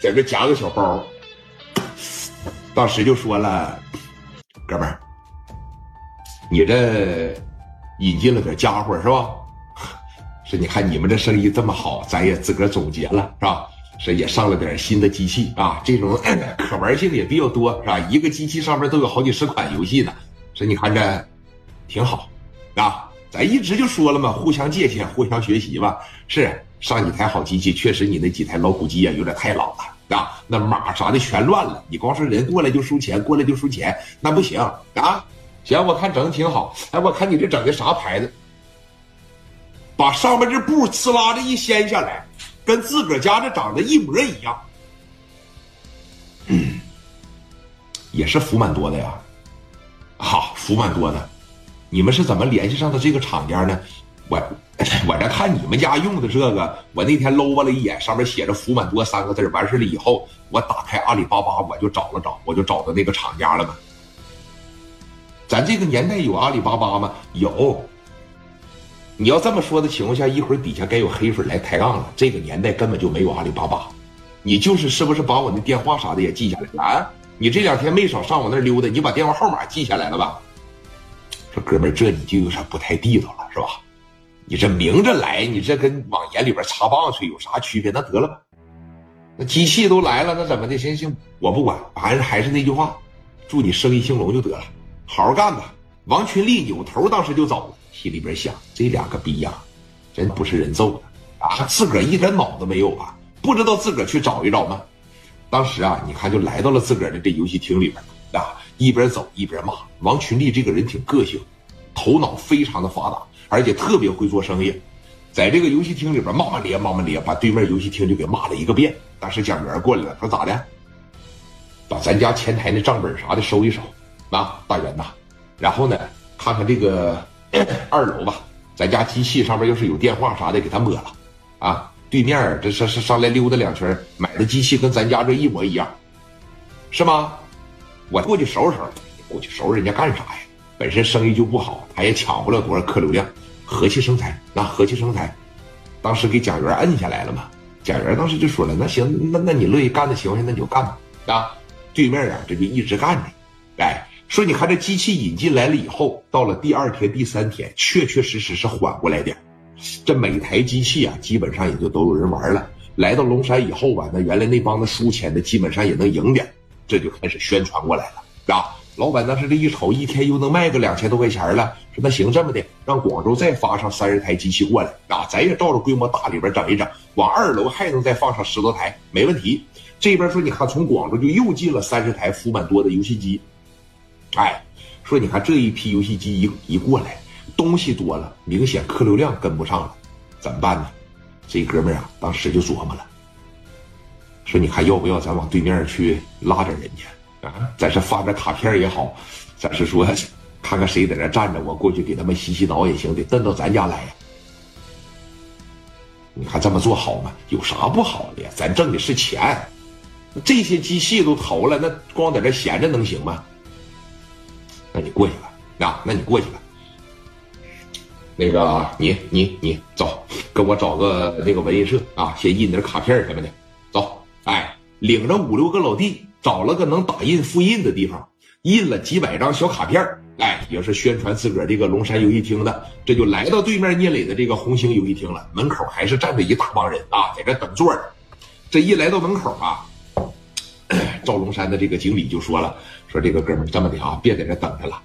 在这夹个小包，当时就说了：“哥们儿，你这引进了点家伙是吧？是，你看你们这生意这么好，咱也自个总结了是吧？是也上了点新的机器啊，这种 可玩性也比较多是吧？一个机器上面都有好几十款游戏呢，是，你看这挺好啊。咱一直就说了嘛，互相借鉴，互相学习吧。是上几台好机器，确实你那几台老古机啊，有点太老了啊，那码啥的全乱了。你光说人过来就输钱，过来就输钱，那不行啊。行，我看整的挺好。哎，我看你这整的啥牌子？把上面这布呲啦的一掀下来，跟自个儿家这长得一模一样。嗯，也是福满多的呀。好，福满多的。你们是怎么联系上的这个厂家呢？我 我这看你们家用的这个，我那天搂巴了一眼，上面写着“福满多”三个字。完事了以后，我打开阿里巴巴，我就找了找，我就找到那个厂家了嘛。咱这个年代有阿里巴巴吗？有。你要这么说的情况下，一会儿底下该有黑粉来抬杠了。这个年代根本就没有阿里巴巴，你就是是不是把我的电话啥的也记下来了啊？你这两天没少上我那溜达，你把电话号码记下来了吧？说哥们儿，这你就有点不太地道了，是吧？你这明着来，你这跟往眼里边插棒槌有啥区别？那得了吧，那机器都来了，那怎么的？行行，我不管，反正还是那句话，祝你生意兴隆就得了，好好干吧。王群力扭头当时就走了，心里边想：这两个逼呀，真不是人揍的啊！自个儿一点脑子没有啊？不知道自个儿去找一找吗？当时啊，你看就来到了自个儿的这游戏厅里边啊。一边走一边骂王群力这个人挺个性，头脑非常的发达，而且特别会做生意，在这个游戏厅里边骂骂咧骂骂咧，把对面游戏厅就给骂了一个遍。当时蒋元过来了，说咋的？把咱家前台那账本啥的收一收，啊，大元呐，然后呢，看看这个 二楼吧，咱家机器上面要是有电话啥的，给他抹了，啊，对面这是是上来溜达两圈，买的机器跟咱家这一模一样，是吗？我过去收拾收拾，过去收拾人家干啥呀？本身生意就不好，他也抢不了多少客流量，和气生财，那和气生财。当时给贾元摁下来了嘛？贾元当时就说了：“那行，那那你乐意干的情况下，那你就干吧。”啊，对面啊，这就一直干着。哎，说你看这机器引进来了以后，到了第二天、第三天，确确实实是缓过来点。这每台机器啊，基本上也就都有人玩了。来到龙山以后吧，那原来那帮子输钱的，基本上也能赢点。这就开始宣传过来了，啊！老板当时这一瞅，一天又能卖个两千多块钱了，说那行这么的，让广州再发上三十台机器过来，啊，咱也照着规模大里边整一整，往二楼还能再放上十多台，没问题。这边说，你看从广州就又进了三十台福满多的游戏机，哎，说你看这一批游戏机一一过来，东西多了，明显客流量跟不上了，怎么办呢？这哥们儿啊，当时就琢磨了。说你看要不要咱往对面去拉点人家啊？咱是发点卡片也好，咱是说看看谁在那站着，我过去给他们洗洗脑也行，得蹬到咱家来呀。你看这么做好吗？有啥不好的呀？咱挣的是钱，这些机器都投了，那光在这闲着能行吗？那你过去吧，啊，那你过去吧。那个你你你走，跟我找个那个文印社啊，先印点卡片什么的。走哎，领着五六个老弟，找了个能打印复印的地方，印了几百张小卡片哎，也是宣传自个儿这个龙山游戏厅的。这就来到对面聂磊的这个红星游戏厅了，门口还是站着一大帮人啊，在这等座呢。这一来到门口啊，赵龙山的这个经理就说了：“说这个哥们这么的啊，别在这等着了。”